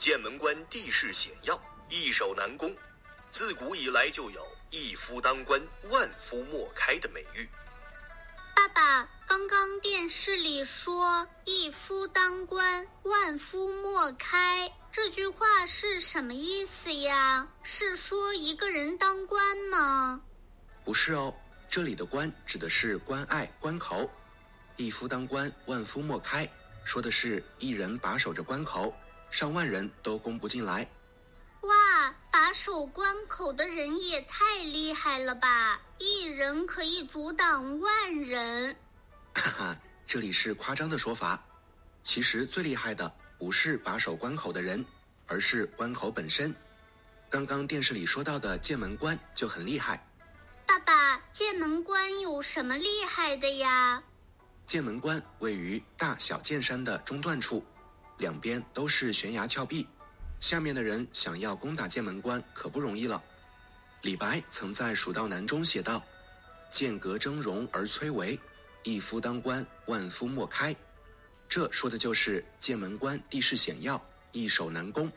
剑门关地势险要，易守难攻，自古以来就有“一夫当关，万夫莫开”的美誉。爸爸，刚刚电视里说“一夫当关，万夫莫开”，这句话是什么意思呀？是说一个人当官吗？不是哦，这里的“关”指的是关隘、关口，“一夫当关，万夫莫开”，说的是一人把守着关口。上万人都攻不进来，哇！把守关口的人也太厉害了吧！一人可以阻挡万人。哈哈，这里是夸张的说法。其实最厉害的不是把守关口的人，而是关口本身。刚刚电视里说到的剑门关就很厉害。爸爸，剑门关有什么厉害的呀？剑门关位于大小剑山的中段处。两边都是悬崖峭壁，下面的人想要攻打剑门关可不容易了。李白曾在《蜀道难》中写道：“剑阁峥嵘而崔嵬，一夫当关，万夫莫开。”这说的就是剑门关地势险要，易守难攻。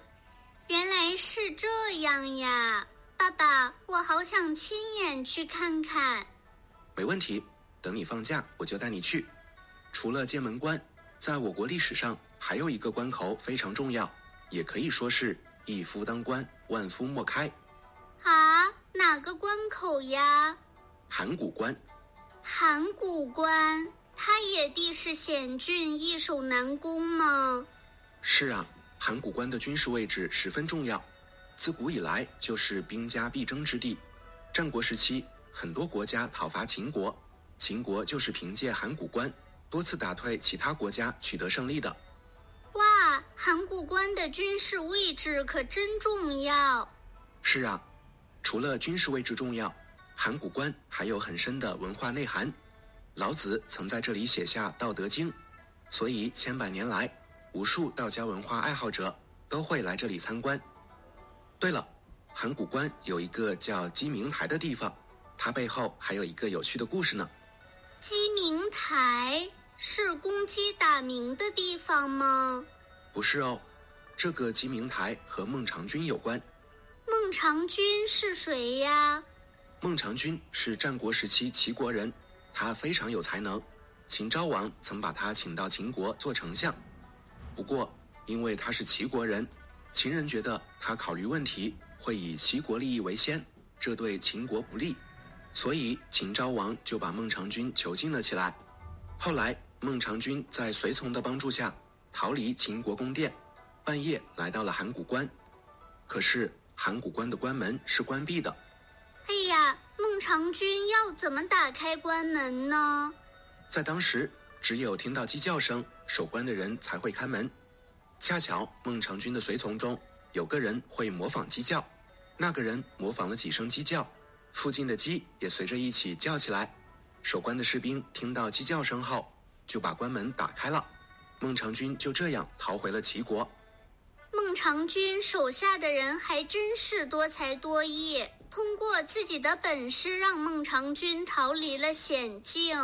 原来是这样呀，爸爸，我好想亲眼去看看。没问题，等你放假我就带你去。除了剑门关，在我国历史上。还有一个关口非常重要，也可以说是一夫当关，万夫莫开。啊，哪个关口呀？函谷关。函谷关，它也地势险峻，易守难攻吗？是啊，函谷关的军事位置十分重要，自古以来就是兵家必争之地。战国时期，很多国家讨伐秦国，秦国就是凭借函谷关多次打退其他国家，取得胜利的。哇，函谷关的军事位置可真重要。是啊，除了军事位置重要，函谷关还有很深的文化内涵。老子曾在这里写下《道德经》，所以千百年来，无数道家文化爱好者都会来这里参观。对了，函谷关有一个叫鸡鸣台的地方，它背后还有一个有趣的故事呢。鸡鸣台。是公鸡打鸣的地方吗？不是哦，这个鸡鸣台和孟尝君有关。孟尝君是谁呀？孟尝君是战国时期齐国人，他非常有才能。秦昭王曾把他请到秦国做丞相，不过因为他是齐国人，秦人觉得他考虑问题会以齐国利益为先，这对秦国不利，所以秦昭王就把孟尝君囚禁了起来。后来。孟尝君在随从的帮助下逃离秦国宫殿，半夜来到了函谷关，可是函谷关的关门是关闭的。哎呀，孟尝君要怎么打开关门呢？在当时，只有听到鸡叫声，守关的人才会开门。恰巧孟尝君的随从中有个人会模仿鸡叫，那个人模仿了几声鸡叫，附近的鸡也随着一起叫起来。守关的士兵听到鸡叫声后。就把关门打开了，孟尝君就这样逃回了齐国。孟尝君手下的人还真是多才多艺，通过自己的本事让孟尝君逃离了险境。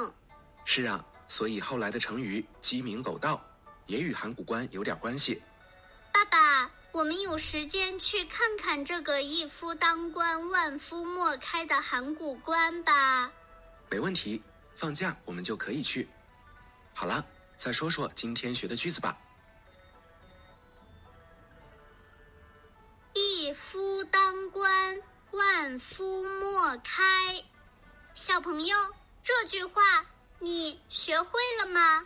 是啊，所以后来的成语“鸡鸣狗盗”也与函谷关有点关系。爸爸，我们有时间去看看这个一夫当关、万夫莫开的函谷关吧？没问题，放假我们就可以去。好了，再说说今天学的句子吧。一夫当关，万夫莫开。小朋友，这句话你学会了吗？